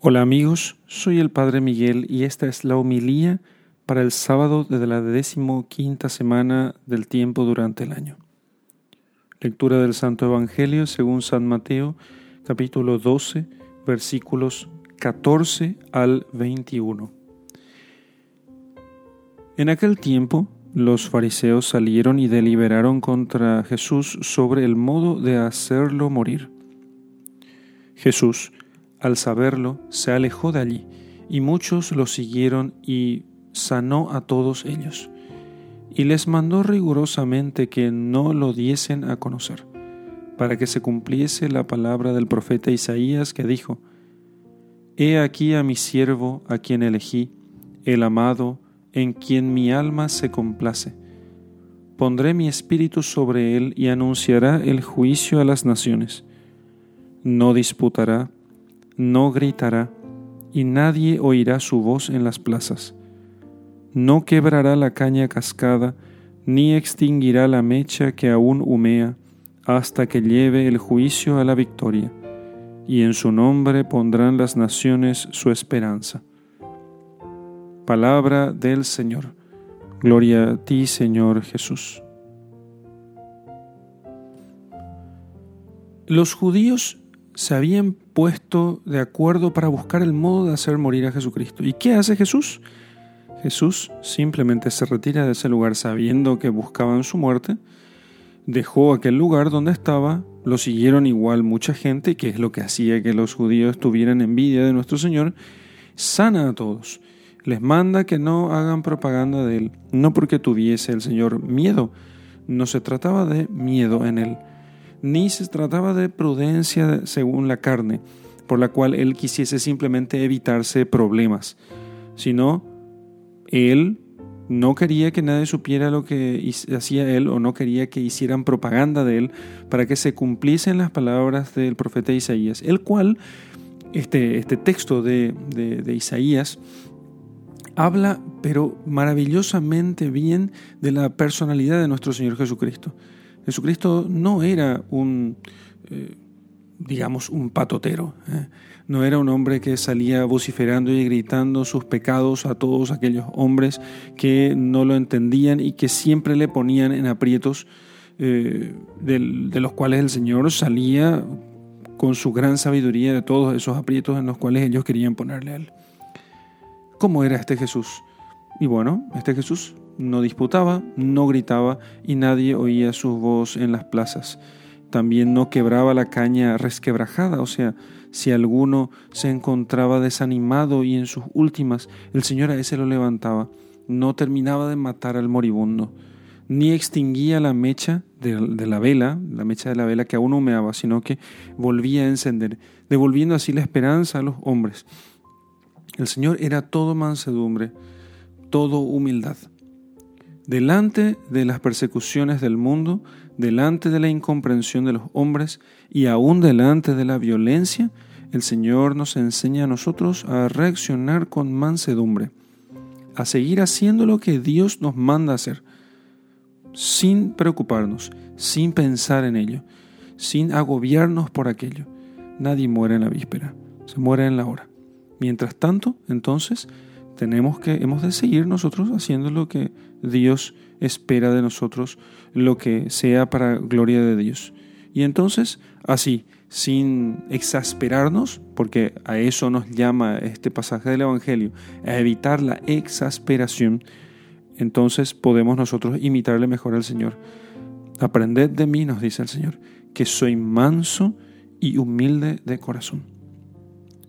Hola amigos, soy el Padre Miguel y esta es la homilía para el sábado de la decimoquinta semana del tiempo durante el año. Lectura del Santo Evangelio según San Mateo, capítulo 12, versículos 14 al 21. En aquel tiempo, los fariseos salieron y deliberaron contra Jesús sobre el modo de hacerlo morir. Jesús, al saberlo, se alejó de allí, y muchos lo siguieron y sanó a todos ellos, y les mandó rigurosamente que no lo diesen a conocer, para que se cumpliese la palabra del profeta Isaías que dijo, He aquí a mi siervo, a quien elegí, el amado, en quien mi alma se complace. Pondré mi espíritu sobre él y anunciará el juicio a las naciones. No disputará, no gritará, y nadie oirá su voz en las plazas. No quebrará la caña cascada, ni extinguirá la mecha que aún humea, hasta que lleve el juicio a la victoria, y en su nombre pondrán las naciones su esperanza. Palabra del Señor. Gloria a ti, Señor Jesús. Los judíos se habían puesto de acuerdo para buscar el modo de hacer morir a Jesucristo. ¿Y qué hace Jesús? Jesús simplemente se retira de ese lugar sabiendo que buscaban su muerte, dejó aquel lugar donde estaba, lo siguieron igual mucha gente, que es lo que hacía que los judíos tuvieran envidia de nuestro Señor, sana a todos, les manda que no hagan propaganda de Él, no porque tuviese el Señor miedo, no se trataba de miedo en Él, ni se trataba de prudencia según la carne, por la cual él quisiese simplemente evitarse problemas, sino él no quería que nadie supiera lo que hacía él o no quería que hicieran propaganda de él para que se cumpliesen las palabras del profeta Isaías, el cual, este, este texto de, de Isaías, habla pero maravillosamente bien de la personalidad de nuestro Señor Jesucristo. Jesucristo no era un, eh, digamos, un patotero. ¿eh? No era un hombre que salía vociferando y gritando sus pecados a todos aquellos hombres que no lo entendían y que siempre le ponían en aprietos eh, de, los cuales el Señor salía con su gran sabiduría de todos esos aprietos en los cuales ellos querían ponerle a él. ¿Cómo era este Jesús? Y bueno, este Jesús no disputaba, no gritaba y nadie oía su voz en las plazas. También no quebraba la caña resquebrajada, o sea, si alguno se encontraba desanimado y en sus últimas, el Señor a ese lo levantaba. No terminaba de matar al moribundo, ni extinguía la mecha de, de la vela, la mecha de la vela que aún humeaba, sino que volvía a encender, devolviendo así la esperanza a los hombres. El Señor era todo mansedumbre, todo humildad. Delante de las persecuciones del mundo, delante de la incomprensión de los hombres y aún delante de la violencia, el Señor nos enseña a nosotros a reaccionar con mansedumbre, a seguir haciendo lo que Dios nos manda hacer, sin preocuparnos, sin pensar en ello, sin agobiarnos por aquello. Nadie muere en la víspera, se muere en la hora. Mientras tanto, entonces, tenemos que, hemos de seguir nosotros haciendo lo que Dios espera de nosotros, lo que sea para gloria de Dios. Y entonces, así, sin exasperarnos, porque a eso nos llama este pasaje del Evangelio, a evitar la exasperación, entonces podemos nosotros imitarle mejor al Señor. Aprended de mí, nos dice el Señor, que soy manso y humilde de corazón.